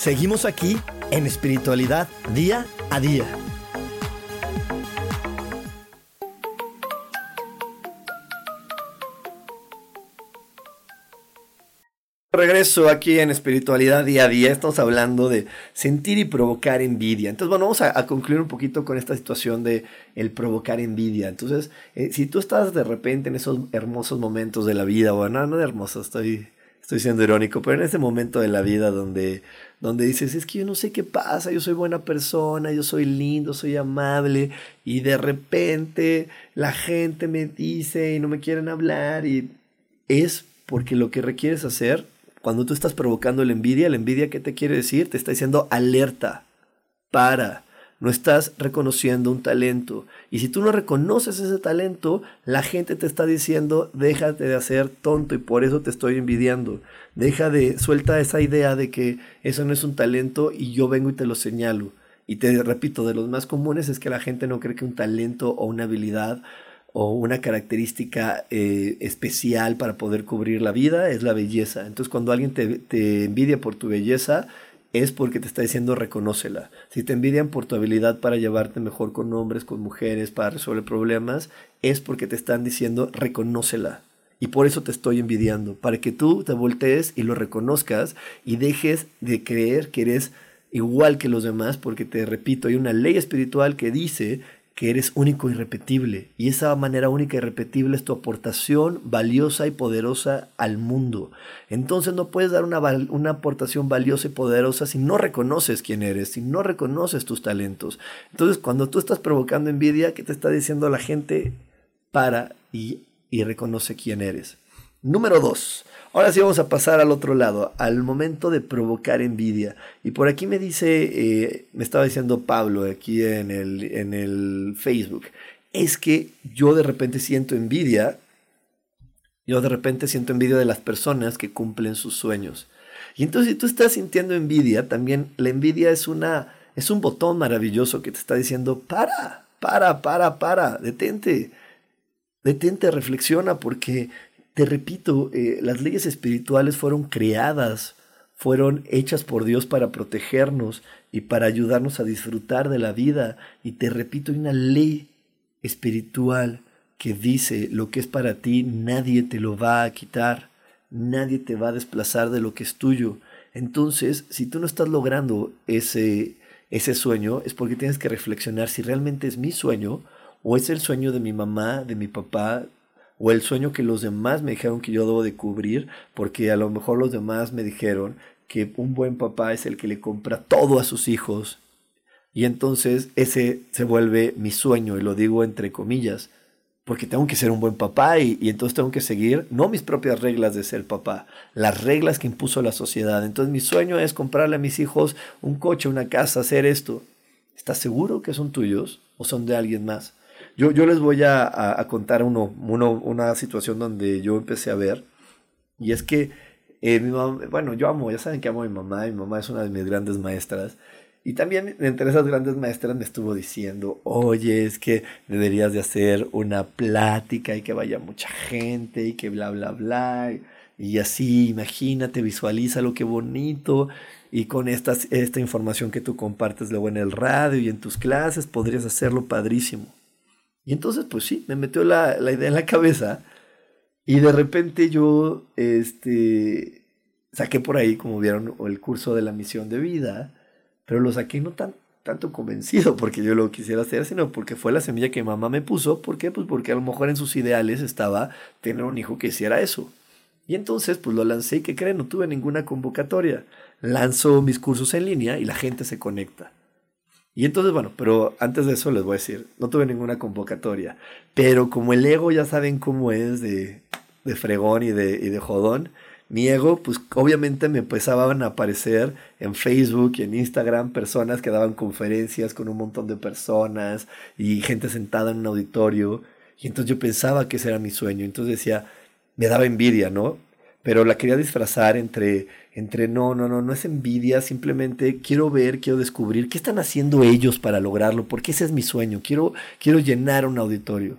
Seguimos aquí en espiritualidad día a día. Regreso aquí en espiritualidad día a día. Estamos hablando de sentir y provocar envidia. Entonces, bueno, vamos a, concluir un poquito con esta situación de el provocar envidia. Entonces, eh, si tú estás de repente en esos hermosos momentos de la vida, bueno, no de hermosos, estoy, estoy siendo irónico, pero en ese momento de la vida donde, donde dices, es que yo no sé qué pasa, yo soy buena persona, yo soy lindo, soy amable, y de repente la gente me dice y no me quieren hablar, y es porque lo que requieres hacer cuando tú estás provocando la envidia, la envidia, ¿qué te quiere decir? Te está diciendo alerta, para, no estás reconociendo un talento. Y si tú no reconoces ese talento, la gente te está diciendo, déjate de hacer tonto y por eso te estoy envidiando. Deja de, suelta esa idea de que eso no es un talento y yo vengo y te lo señalo. Y te repito, de los más comunes es que la gente no cree que un talento o una habilidad o una característica eh, especial para poder cubrir la vida es la belleza. Entonces cuando alguien te, te, envidia por tu belleza es porque te está diciendo reconócela. Si te envidian por tu habilidad para llevarte mejor con hombres, con mujeres, para resolver problemas, es porque te están diciendo reconócela. Y por eso te estoy envidiando, para que tú te voltees y lo reconozcas y dejes de creer que eres igual que los demás, porque te repito, hay una ley espiritual que dice que eres único y repetible. Y esa manera única y repetible es tu aportación valiosa y poderosa al mundo. Entonces no puedes dar una, una, aportación valiosa y poderosa si no reconoces quién eres, si no reconoces tus talentos. Entonces cuando tú estás provocando envidia, ¿qué te está diciendo la gente? Para y, y reconoce quién eres. Número dos, Ahora sí vamos a pasar al otro lado, al momento de provocar envidia. Y por aquí me dice, eh, me estaba diciendo Pablo aquí en el, en el Facebook, es que yo de repente siento envidia, yo de repente siento envidia de las personas que cumplen sus sueños. Y entonces si tú estás sintiendo envidia, también la envidia es una es un botón maravilloso que te está diciendo, para, para, para, para, detente. Detente, reflexiona porque te repito, eh, las leyes espirituales fueron creadas, fueron hechas por Dios para protegernos y para ayudarnos a disfrutar de la vida. Y te repito, hay una ley espiritual que dice lo que es para ti, nadie te lo va a quitar, nadie te va a desplazar de lo que es tuyo. Entonces, si tú no estás logrando ese, ese sueño, es porque tienes que reflexionar si realmente es mi sueño o es el sueño de mi mamá, de mi papá, o el sueño que los demás me dijeron que yo debo de cubrir, porque a lo mejor los demás me dijeron que un buen papá es el que le compra todo a sus hijos. Y entonces ese se vuelve mi sueño, y lo digo entre comillas, porque tengo que ser un buen papá y, entonces tengo que seguir no mis propias reglas de ser papá, las reglas que impuso la sociedad. Entonces mi sueño es comprarle a mis hijos un coche, una casa, hacer esto. ¿Estás seguro que son tuyos o son de alguien más? Yo, yo les voy a, contar uno, uno, una situación donde yo empecé a ver, y es que eh, mi mamá, bueno, yo amo, ya saben que amo a mi mamá, mi mamá es una de mis grandes maestras, y también entre esas grandes maestras me estuvo diciendo, oye, es que deberías de hacer una plática y que vaya mucha gente y que bla, bla, bla. Y así, imagínate, visualiza lo que bonito. Y con esta, esta información que tú compartes luego en el radio y en tus clases, podrías hacerlo padrísimo. Y entonces, pues sí, me metió la, la idea en la cabeza. Y de repente yo este, saqué por ahí, como vieron, el curso de la misión de vida pero lo saqué no tan, tanto convencido porque yo lo quisiera hacer, sino porque fue la semilla que mamá me puso. ¿Por qué? Pues porque a lo mejor en sus ideales estaba tener un hijo que hiciera eso. Y entonces, pues lo lancé y ¿qué creen? No tuve ninguna convocatoria. Lanzo mis cursos en línea y la gente se conecta. Y entonces, bueno, pero antes de eso les voy a decir, no tuve ninguna convocatoria. Pero como el ego ya saben cómo es de, de fregón y de, y de jodón, mi ego, pues obviamente me empezaban a aparecer en Facebook y en Instagram personas que daban conferencias con un montón de personas y gente sentada en un auditorio. Y entonces yo pensaba que ese era mi sueño. Entonces decía, me daba envidia, ¿no? Pero la quería disfrazar entre, entre no, no, no, no es envidia, simplemente quiero ver, quiero descubrir qué están haciendo ellos para lograrlo, porque ese es mi sueño, quiero, quiero llenar un auditorio.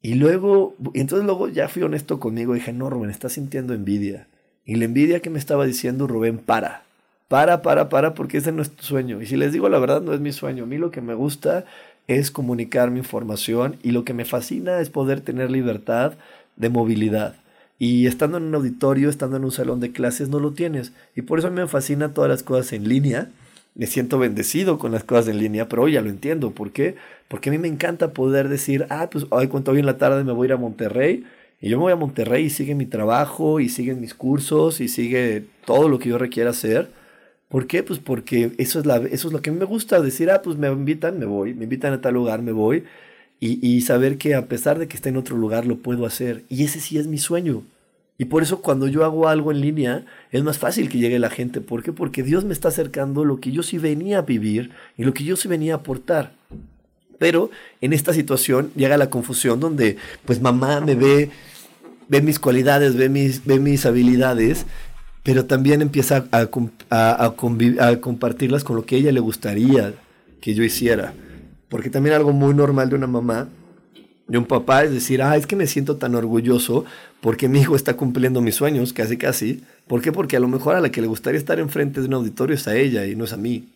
Y luego, entonces luego ya fui honesto conmigo, dije, no, Rubén, estás sintiendo envidia. Y la envidia que me estaba diciendo, Rubén, para. Para, para, para, porque ese no es tu sueño. Y si les digo la verdad, no es mi sueño. A mí lo que me gusta es comunicar mi información y lo que me fascina es poder tener libertad de movilidad. Y estando en un auditorio, estando en un salón de clases, no lo tienes. Y por eso a mí me fascina todas las cosas en línea me siento bendecido con las cosas en línea, pero hoy ya lo entiendo. ¿Por qué? Porque a mí me encanta poder decir, ah, pues hoy cuento hoy en la tarde me voy a ir a Monterrey. Y yo me voy a Monterrey y sigue mi trabajo, y siguen mis cursos, y sigue todo lo que yo requiera hacer. ¿Por qué? Pues porque eso es, eso es lo que a mí me gusta, decir, ah, pues me invitan, me voy, me invitan a tal lugar, me voy. Y, y saber que a pesar de que esté en otro lugar, lo puedo hacer. Y ese sí es mi sueño. Y por eso cuando yo hago algo en línea es más fácil que llegue la gente. ¿Por qué? Porque Dios me está acercando lo que yo sí venía a vivir y lo que yo sí venía a aportar. Pero en esta situación llega la confusión donde pues mamá me ve, ve mis cualidades, ve mis, ve mis habilidades, pero también empieza a, a, a compartirlas con lo que a ella le gustaría que yo hiciera. Porque también algo muy normal de una mamá de un papá es decir, ah, es que me siento tan orgulloso porque mi hijo está cumpliendo mis sueños, casi casi. ¿Por qué? Porque a lo mejor a la que le gustaría estar enfrente de un auditorio es a ella y no es a mí.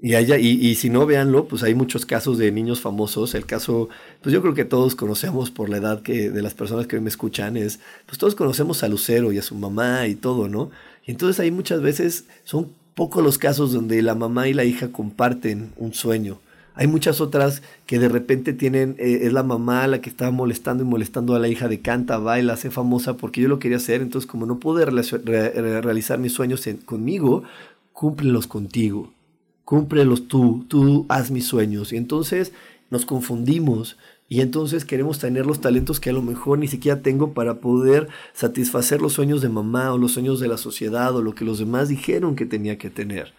Y, ella, y, y, si no, véanlo, pues hay muchos casos de niños famosos. El caso, pues yo creo que todos conocemos por la edad que de las personas que me escuchan, es, pues todos conocemos a Lucero y a su mamá y todo, ¿no? Y entonces ahí muchas veces son pocos los casos donde la mamá y la hija comparten un sueño. Hay muchas otras que de repente tienen, eh, es la mamá la que está molestando y molestando a la hija de canta, baila, hace famosa porque yo lo quería hacer, entonces como no pude realizar mis sueños conmigo, cúmplelos contigo, cúmplelos tú, tú haz mis sueños. Y entonces nos confundimos y entonces queremos tener los talentos que a lo mejor ni siquiera tengo para poder satisfacer los sueños de mamá o los sueños de la sociedad o lo que los demás dijeron que tenía que tener.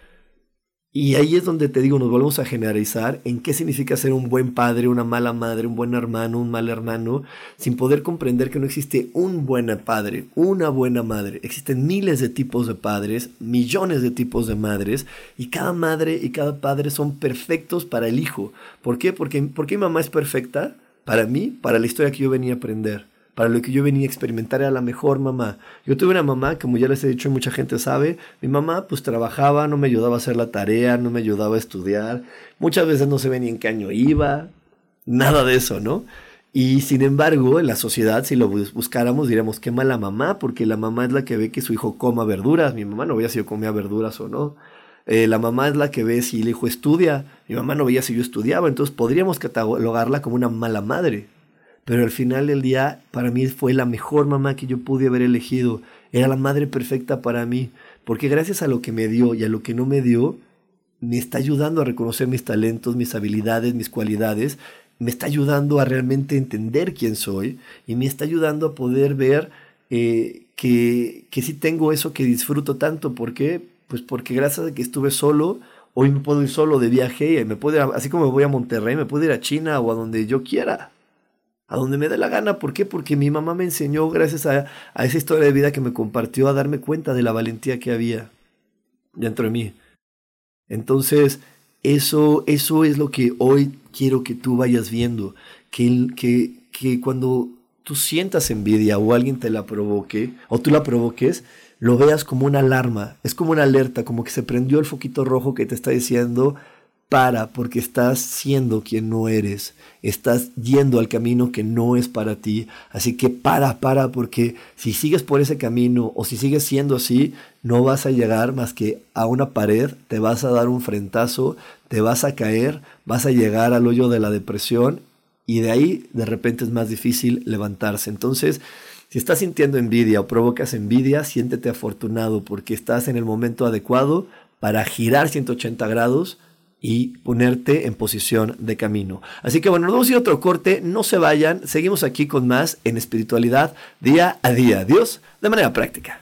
Y ahí es donde te digo, nos volvemos a generalizar en qué significa ser un buen padre, una mala madre, un buen hermano, un mal hermano, sin poder comprender que no existe un buen padre, una buena madre. Existen miles de tipos de padres, millones de tipos de madres, y cada madre y cada padre son perfectos para el hijo. ¿Por qué? Porque, porque mi mamá es perfecta para mí, para la historia que yo venía a aprender para lo que yo venía a experimentar era la mejor mamá. Yo tuve una mamá, como ya les he dicho, mucha gente sabe, mi mamá pues trabajaba, no me ayudaba a hacer la tarea, no me ayudaba a estudiar, muchas veces no se ve ni en qué año iba, Nada de eso, ¿no? Y sin embargo, en la sociedad, si lo buscáramos, diríamos, qué mala mamá, porque la mamá es la que ve que su hijo coma verduras. Mi mamá no veía si yo comía verduras o no. Eh, la mamá es la que ve si el hijo estudia. Mi mamá no veía si yo estudiaba. Entonces podríamos catalogarla como una mala madre. Pero al final del día, para mí fue la mejor mamá que yo pude haber elegido. Era la madre perfecta para mí. Porque gracias a lo que me dio y a lo que no me dio, me está ayudando a reconocer mis talentos, mis habilidades, mis cualidades me está ayudando a realmente entender quién soy y me está ayudando a poder ver eh, que, que sí tengo eso que disfruto tanto. ¿Por qué? Pues porque gracias a que estuve solo, hoy me puedo ir solo de viaje y me puedo así como me voy a Monterrey, me puedo ir a China o a donde yo quiera. A donde me dé la gana. ¿Por qué? Porque mi mamá me enseñó, gracias a, a esa historia de vida que me compartió, a darme cuenta de la valentía que había dentro de mí. Entonces, eso, eso es lo que hoy quiero que tú vayas viendo, que, que, que cuando tú sientas envidia o alguien te la provoque, o tú la provoques, lo veas como una alarma, es como una alerta, como que se prendió el foquito rojo que te está diciendo, para, porque estás siendo quien no eres, estás yendo al camino que no es para ti, así que para, para, porque si sigues por ese camino o si sigues siendo así, no vas a llegar más que a una pared, te vas a dar un frentazo, te vas a caer, vas a llegar al hoyo de la depresión y de ahí de repente es más difícil levantarse. Entonces, si estás sintiendo envidia o provocas envidia, siéntete afortunado porque estás en el momento adecuado para girar 180 grados y ponerte en posición de camino. Así que bueno, nos vamos a ir a otro corte, no se vayan, seguimos aquí con más en espiritualidad día a día. Dios, de manera práctica.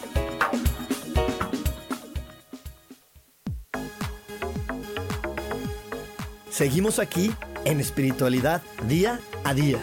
Seguimos aquí en espiritualidad día a día.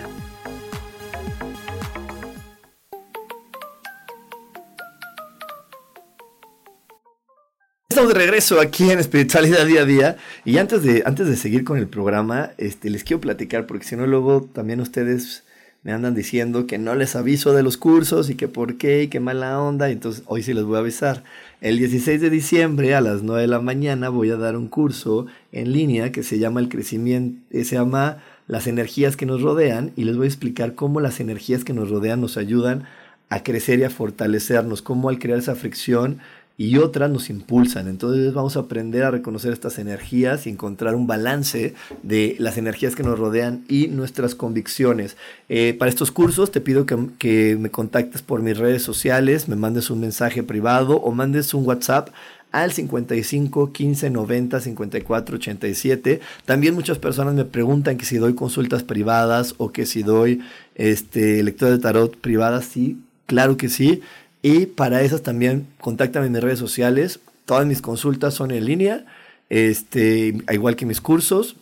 Estamos de regreso aquí en Espiritualidad Día a Día. Y antes de, antes de seguir con el programa, este, les quiero platicar, porque si no, luego también ustedes me andan diciendo que no les aviso de los cursos y que por qué y qué mala onda. Entonces, hoy sí les voy a avisar. El 16 de diciembre a las 9 de la mañana voy a dar un curso en línea que se llama el crecimiento, eh, se llama las energías que nos rodean y les voy a explicar cómo las energías que nos rodean nos ayudan a crecer y a fortalecernos, cómo al crear esa fricción y otras nos impulsan. Entonces vamos a aprender a reconocer estas energías y encontrar un balance de las energías que nos rodean y nuestras convicciones. Eh, para estos cursos te pido que, me contactes por mis redes sociales, me mandes un mensaje privado o mandes un WhatsApp al 55 15 90 54 87. También muchas personas me preguntan que si doy consultas privadas o que si doy este, lectura de tarot privadas. Sí, claro que sí. Y para esas también contáctame en mis redes sociales. Todas mis consultas son en línea, este, igual que mis cursos.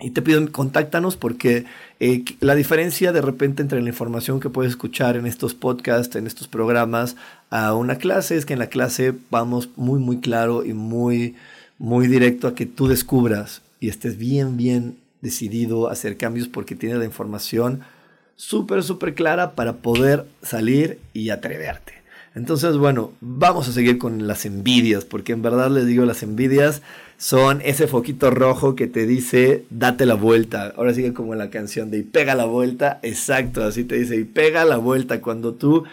Y te pido, contáctanos porque eh, la diferencia de repente entre la información que puedes escuchar en estos podcasts, en estos programas, a una clase, es que en la clase vamos muy, muy claro y muy, muy directo a que tú descubras y estés bien, bien decidido a hacer cambios porque tienes la información súper, súper clara para poder salir y atreverte. Entonces, bueno, vamos a seguir con las envidias, porque en verdad les digo, las envidias son ese foquito rojo que te dice, date la vuelta. Ahora sigue como la canción de y pega la vuelta, exacto, así te dice, y pega la vuelta. Cuando tú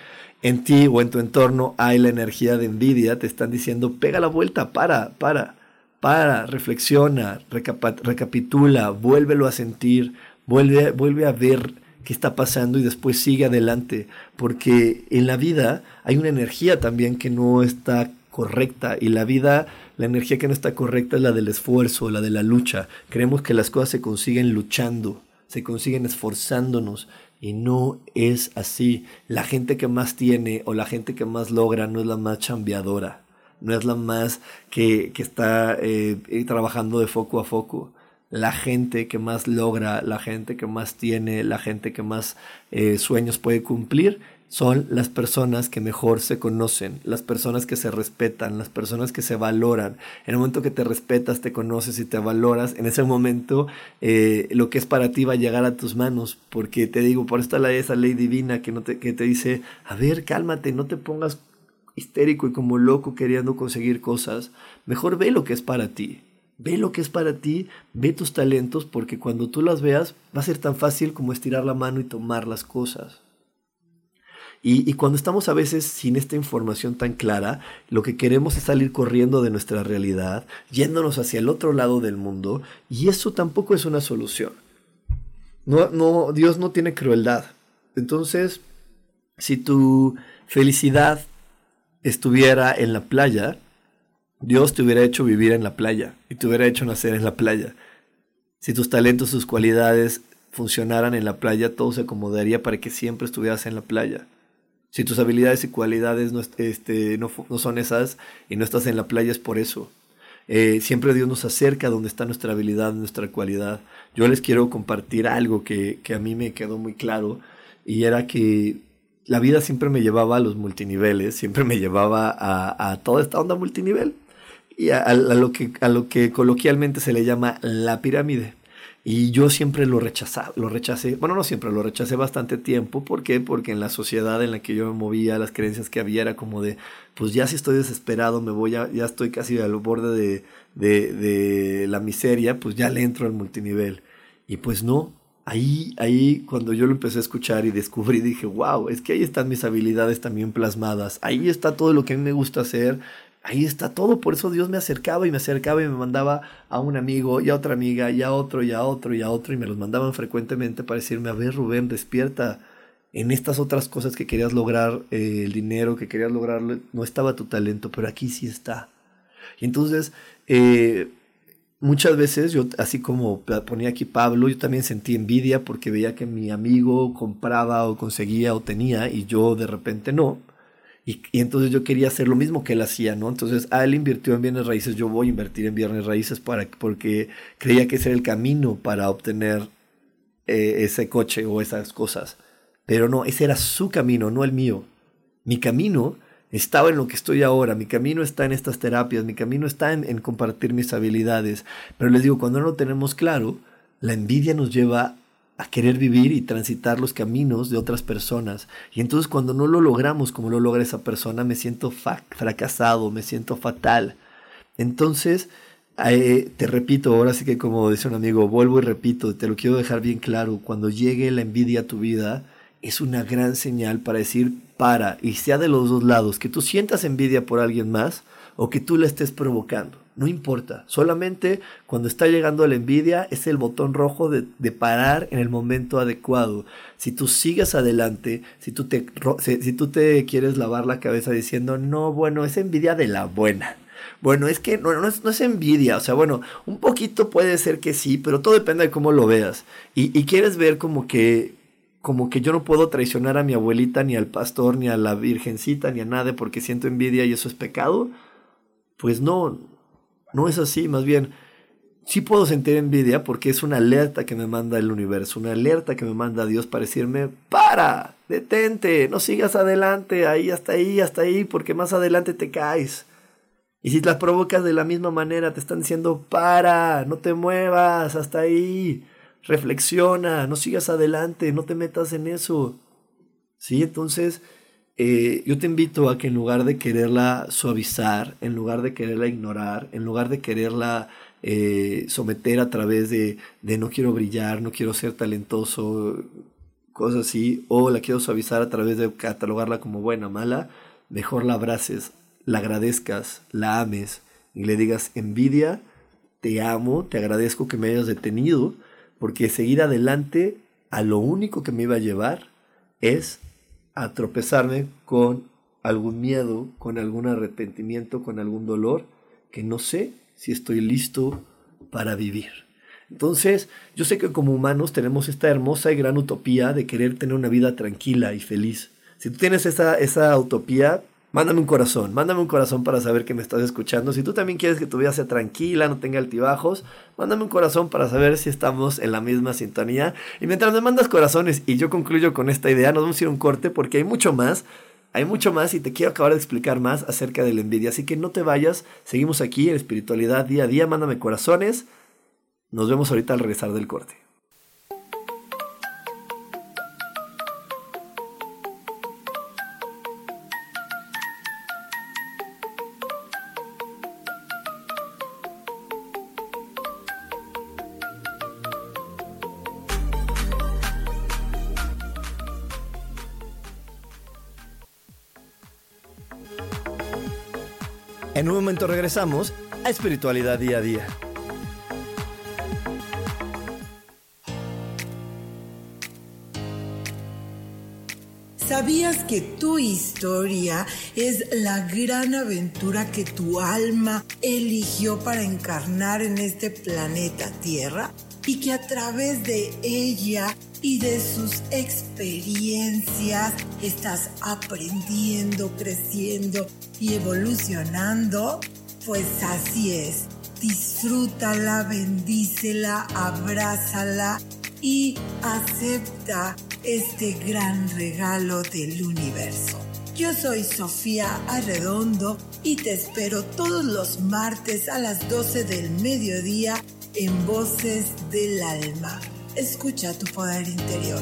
en ti o en tu entorno hay la energía de envidia, te están diciendo, pega la vuelta, para, para, para, reflexiona, recapitula, vuélvelo a sentir, vuelve, vuelve a ver está pasando y después sigue adelante, porque en la vida hay una energía también que no está correcta y la vida, la energía que no está correcta es la del esfuerzo, la de la lucha. Creemos que las cosas se consiguen luchando, se consiguen esforzándonos y no es así. La gente que más tiene o la gente que más logra no es la más chambeadora, no es la más que, que está eh, trabajando de foco a foco la gente que más logra, la gente que más tiene, la gente que más eh, sueños puede cumplir, son las personas que mejor se conocen, las personas que se respetan, las personas que se valoran. En el momento que te respetas, te conoces y te valoras, en ese momento eh, lo que es para ti va a llegar a tus manos, porque te digo, por esta ley, esa ley divina que, no te, que te dice, a ver, cálmate, no te pongas histérico y como loco queriendo conseguir cosas, mejor ve lo que es para ti. Ve lo que es para ti, ve tus talentos, porque cuando tú las veas va a ser tan fácil como estirar la mano y tomar las cosas. Y, cuando estamos a veces sin esta información tan clara, lo que queremos es salir corriendo de nuestra realidad, yéndonos hacia el otro lado del mundo, y eso tampoco es una solución. No, no, Dios no tiene crueldad. Entonces, si tu felicidad estuviera en la playa, Dios te hubiera hecho vivir en la playa y te hubiera hecho nacer en la playa. Si tus talentos, tus cualidades funcionaran en la playa, todo se acomodaría para que siempre estuvieras en la playa. Si tus habilidades y cualidades no, este, son esas y no estás en la playa es por eso. Eh, siempre Dios nos acerca a donde está nuestra habilidad, nuestra cualidad. Yo les quiero compartir algo que, que a mí me quedó muy claro y era que la vida siempre me llevaba a los multiniveles, siempre me llevaba a, a toda esta onda multinivel a, lo que, a lo que coloquialmente se le llama la pirámide. Y yo siempre lo rechazaba, lo rechacé, bueno, no siempre, lo rechacé bastante tiempo. ¿Por qué? Porque en la sociedad en la que yo me movía, las creencias que había era como de, pues ya si estoy desesperado, me voy ya estoy casi al borde de, de, de la miseria, pues ya le entro al multinivel. Y pues no, ahí, ahí cuando yo lo empecé a escuchar y descubrí, dije, wow, es que ahí están mis habilidades también plasmadas, ahí está todo lo que a mí me gusta hacer, ahí está todo, por eso Dios me acercaba y me acercaba y me mandaba a un amigo y a otra amiga y a otro y a otro y a otro y me los mandaban frecuentemente para decirme, a ver Rubén, despierta, en estas otras cosas que querías lograr, eh, el dinero que querías lograr, no estaba tu talento, pero aquí sí está. Y entonces, eh, muchas veces yo, así como ponía aquí Pablo, yo también sentí envidia porque veía que mi amigo compraba o conseguía o tenía y yo de repente no. Y, entonces yo quería hacer lo mismo que él hacía, ¿no? Entonces, ah, él invirtió en bienes raíces, yo voy a invertir en bienes raíces para, porque creía que ese era el camino para obtener eh, ese coche o esas cosas. Pero no, ese era su camino, no el mío. Mi camino estaba en lo que estoy ahora, mi camino está en estas terapias, mi camino está en, en compartir mis habilidades. Pero les digo, cuando no lo tenemos claro, la envidia nos lleva a querer vivir y transitar los caminos de otras personas. Y entonces cuando no lo logramos como lo logra esa persona, me siento fracasado, me siento fatal. Entonces, eh, te repito, ahora sí que como dice un amigo, vuelvo y repito, te lo quiero dejar bien claro, cuando llegue la envidia a tu vida, es una gran señal para decir para, y sea de los dos lados, que tú sientas envidia por alguien más o que tú la estés provocando. No importa, solamente cuando está llegando la envidia es el botón rojo de, parar en el momento adecuado. Si tú sigues adelante, si tú, te, si tú te quieres lavar la cabeza diciendo, no, bueno, es envidia de la buena. Bueno, es que no, no, es, envidia, o sea, bueno, un poquito puede ser que sí, pero todo depende de cómo lo veas. Y, y quieres ver como que, como que yo no puedo traicionar a mi abuelita, ni al pastor, ni a la virgencita, ni a nadie porque siento envidia y eso es pecado. Pues no, no es así, más bien, sí puedo sentir envidia porque es una alerta que me manda el universo, una alerta que me manda Dios para decirme, para, detente, no sigas adelante, ahí, hasta ahí, hasta ahí, porque más adelante te caes. Y si las provocas de la misma manera, te están diciendo, para, no te muevas, hasta ahí, reflexiona, no sigas adelante, no te metas en eso. Sí, entonces eh, yo te invito a que en lugar de quererla suavizar, en lugar de quererla ignorar, en lugar de quererla eh, someter a través de, de no quiero brillar, no quiero ser talentoso, cosas así, o la quiero suavizar a través de catalogarla como buena, mala, mejor la abraces, la agradezcas, la ames y le digas envidia, te amo, te agradezco que me hayas detenido, porque seguir adelante a lo único que me iba a llevar es a tropezarme con algún miedo, con algún arrepentimiento, con algún dolor, que no sé si estoy listo para vivir. Entonces, yo sé que como humanos tenemos esta hermosa y gran utopía de querer tener una vida tranquila y feliz. Si tú tienes esa, esa utopía, Mándame un corazón, mándame un corazón para saber que me estás escuchando. Si tú también quieres que tu vida sea tranquila, no tenga altibajos, mándame un corazón para saber si estamos en la misma sintonía. Y mientras me mandas corazones y yo concluyo con esta idea, nos vamos a ir a un corte porque hay mucho más. Hay mucho más y te quiero acabar de explicar más acerca de la envidia. Así que no te vayas, seguimos aquí en espiritualidad día a día. Mándame corazones. Nos vemos ahorita al regresar del corte. Regresamos a Espiritualidad Día a Día. ¿Sabías que tu historia es la gran aventura que tu alma eligió para encarnar en este planeta Tierra? Y que a través de ella y de sus experiencias estás aprendiendo, creciendo y evolucionando? Pues así es. Disfrútala, bendícela, abrázala y acepta este gran regalo del universo. Yo soy Sofía Arredondo y te espero todos los martes a las 12 del mediodía en Voces del Alma. Escucha tu poder interior.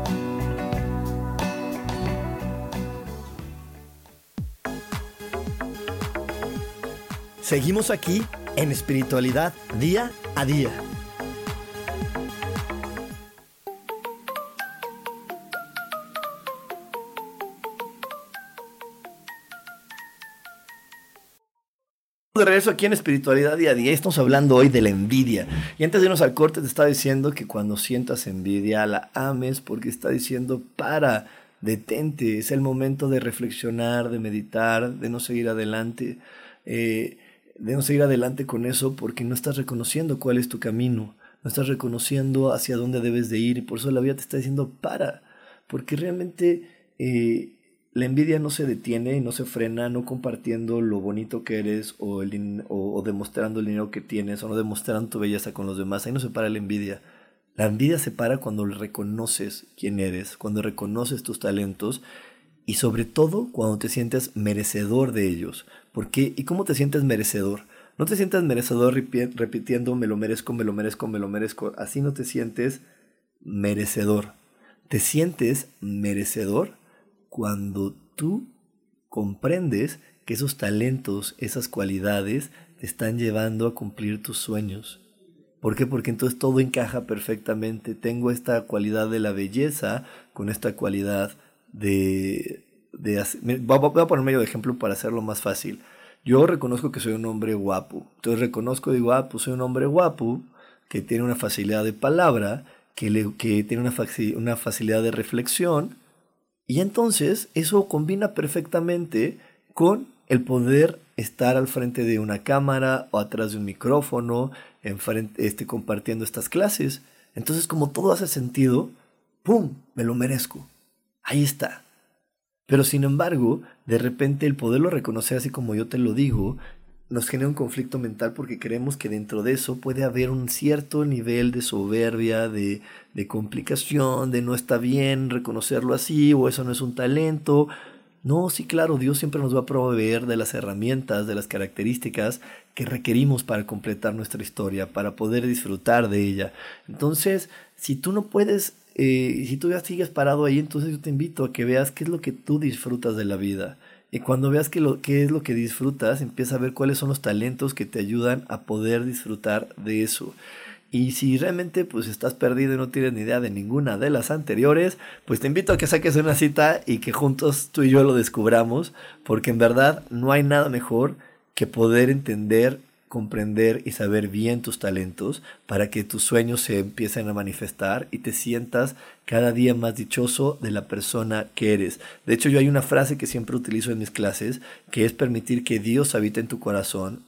Seguimos aquí en espiritualidad día a día. De regreso aquí en Espiritualidad Día a Día, estamos hablando hoy de la envidia. Y antes de irnos al corte te está diciendo que cuando sientas envidia la ames porque está diciendo para, detente, es el momento de reflexionar, de meditar, de no seguir adelante. Eh, de no seguir adelante con eso porque no estás reconociendo cuál es tu camino, no estás reconociendo hacia dónde debes de ir y por eso la vida te está diciendo para, porque realmente eh, la envidia no se detiene y no se frena no compartiendo lo bonito que eres o, o, demostrando el dinero que tienes o no demostrando tu belleza con los demás, ahí no se para la envidia. La envidia se para cuando reconoces quién eres, cuando reconoces tus talentos y sobre todo cuando te sientes merecedor de ellos. ¿Por qué? ¿Y cómo te sientes merecedor? No te sientas merecedor repitiendo me lo merezco, me lo merezco, me lo merezco. Así no te sientes merecedor. Te sientes merecedor cuando tú comprendes que esos talentos, esas cualidades te están llevando a cumplir tus sueños. ¿Por qué? Porque entonces todo encaja perfectamente. Tengo esta cualidad de la belleza con esta cualidad de, de voy a poner medio de ejemplo para hacerlo más fácil. Yo reconozco que soy un hombre guapo. Entonces reconozco, digo, ah, pues soy un hombre guapo, que tiene una facilidad de palabra, que, le, que tiene una, una facilidad de reflexión. Y entonces eso combina perfectamente con el poder estar al frente de una cámara o atrás de un micrófono, enfrente, este, compartiendo estas clases. Entonces como todo hace sentido, ¡pum! Me lo merezco. Ahí está. Pero sin embargo, de repente el poderlo reconocer así como yo te lo digo, nos genera un conflicto mental porque creemos que dentro de eso puede haber un cierto nivel de soberbia, de, de complicación, de no está bien reconocerlo así o eso no es un talento. No, sí, claro, Dios siempre nos va a proveer de las herramientas, de las características que requerimos para completar nuestra historia, para poder disfrutar de ella. Entonces, si tú no puedes eh, si tú ya sigues parado ahí, entonces yo te invito a que veas qué es lo que tú disfrutas de la vida. Y cuando veas que lo, qué es lo que disfrutas, empieza a ver cuáles son los talentos que te ayudan a poder disfrutar de eso. Y si realmente pues estás perdido y no tienes ni idea de ninguna de las anteriores, pues te invito a que saques una cita y que juntos tú y yo lo descubramos, porque en verdad no hay nada mejor que poder entender comprender y saber bien tus talentos para que tus sueños se empiecen a manifestar y te sientas cada día más dichoso de la persona que eres. De hecho, yo hay una frase que siempre utilizo en mis clases, que es permitir que Dios habite en tu corazón.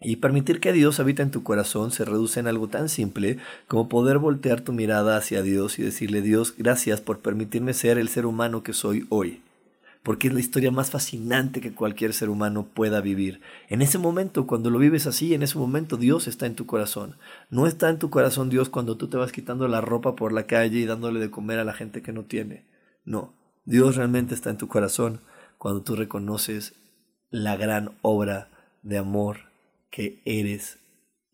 Y permitir que Dios habite en tu corazón se reduce en algo tan simple como poder voltear tu mirada hacia Dios y decirle, Dios, gracias por permitirme ser el ser humano que soy hoy porque es la historia más fascinante que cualquier ser humano pueda vivir. En ese momento, cuando lo vives así, en ese momento Dios está en tu corazón. No está en tu corazón Dios cuando tú te vas quitando la ropa por la calle y dándole de comer a la gente que no tiene. No, Dios realmente está en tu corazón cuando tú reconoces la gran obra de amor que eres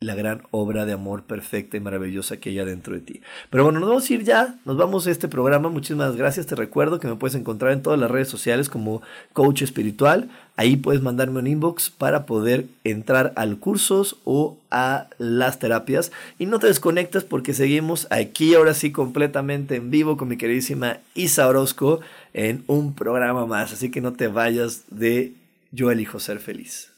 la gran obra de amor perfecta y maravillosa que hay dentro de ti. Pero bueno, nos vamos a ir ya, nos vamos a este programa. Muchísimas gracias. Te recuerdo que me puedes encontrar en todas las redes sociales como coach espiritual. Ahí puedes mandarme un inbox para poder entrar al cursos o a las terapias. Y no te desconectes porque seguimos aquí ahora sí completamente en vivo con mi queridísima Isa Orozco en un programa más. Así que no te vayas de Yo elijo ser feliz. Feliz